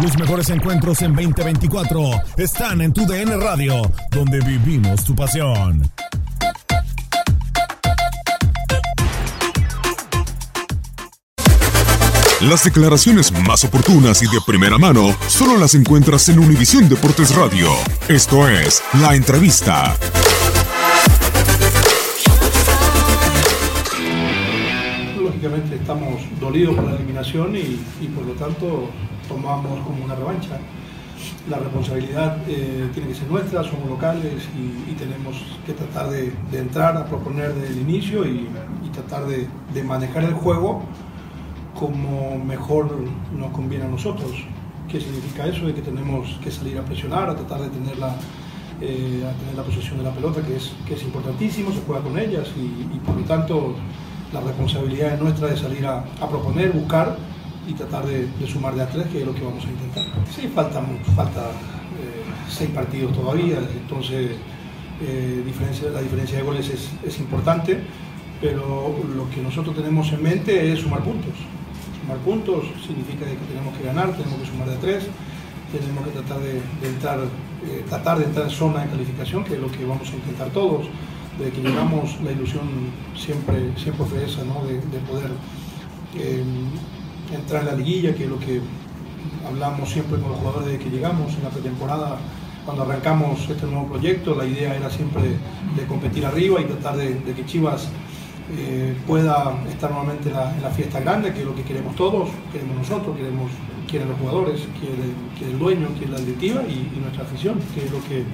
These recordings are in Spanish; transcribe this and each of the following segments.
Los mejores encuentros en 2024 están en tu DN Radio, donde vivimos tu pasión. Las declaraciones más oportunas y de primera mano solo las encuentras en Univisión Deportes Radio. Esto es La Entrevista. Lógicamente estamos dolidos por la eliminación y, y por lo tanto tomamos como una revancha. La responsabilidad eh, tiene que ser nuestra, somos locales y, tenemos que tratar de, entrar a proponer desde el inicio y, tratar de, manejar el juego como mejor nos conviene a nosotros. ¿Qué significa eso? De que tenemos que salir a presionar, a tratar de tener la, eh, tener la posesión de la pelota, que es, que es importantísimo, se juega con ellas y, y por lo tanto la responsabilidad es nuestra de salir a proponer, buscar y tratar de, de, sumar de a tres, que es lo que vamos a intentar. Sí, falta, falta eh, seis partidos todavía, entonces eh, la diferencia de goles es, importante, pero lo que nosotros tenemos en mente es sumar puntos sumar puntos, significa que tenemos que ganar, tenemos que sumar de tres, tenemos que tratar de, de entrar, eh, tratar de entrar en zona de calificación, que es lo que vamos a intentar todos. Desde que llegamos, la ilusión siempre, siempre fue ¿no? de, de, poder entrar en la liguilla, que es lo que hablamos siempre con los jugadores desde que llegamos en la pretemporada. Cuando arrancamos este nuevo proyecto, la idea era siempre de competir arriba y tratar de, que Chivas eh, pueda estar nuevamente en la, fiesta grande, que es lo que queremos todos, queremos nosotros, queremos, quieren los jugadores, quiere, el dueño, quiere la directiva y, nuestra afición, que es lo que,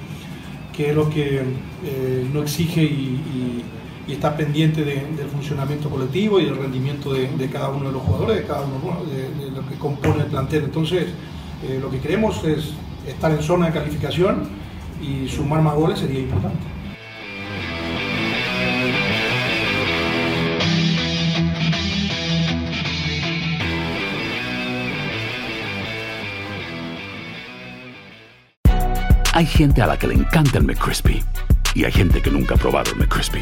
que, es lo que eh, no exige y, y está pendiente de, del funcionamiento colectivo y del rendimiento de, cada uno de los jugadores, de cada uno de, que compone el plantel. Entonces, eh, lo que queremos es estar en zona de calificación y sumar más goles sería importante. Hay gente a la que le encanta el McCrispy y hay gente que nunca ha probado el McCrispy.